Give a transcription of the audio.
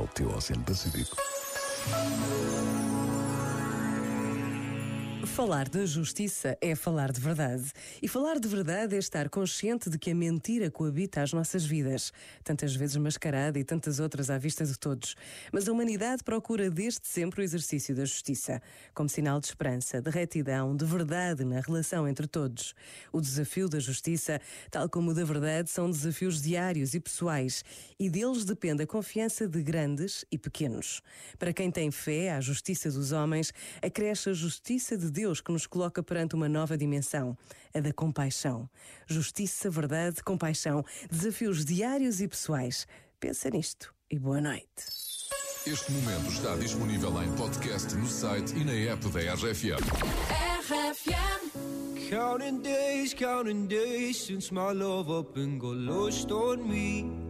Óptimo hacia el Pacífico. Falar de justiça é falar de verdade. E falar de verdade é estar consciente de que a mentira coabita as nossas vidas, tantas vezes mascarada e tantas outras à vista de todos. Mas a humanidade procura desde sempre o exercício da justiça, como sinal de esperança, de retidão, de verdade na relação entre todos. O desafio da justiça, tal como o da verdade, são desafios diários e pessoais, e deles depende a confiança de grandes e pequenos. Para quem tem fé à justiça dos homens, acresce a justiça de Deus Deus que nos coloca perante uma nova dimensão, a da compaixão. Justiça, verdade, compaixão, desafios diários e pessoais. Pensa nisto e boa noite. Este momento está disponível em podcast no site e na app da RFM. RFM. Counting days, counting days since my love up and got lost on me.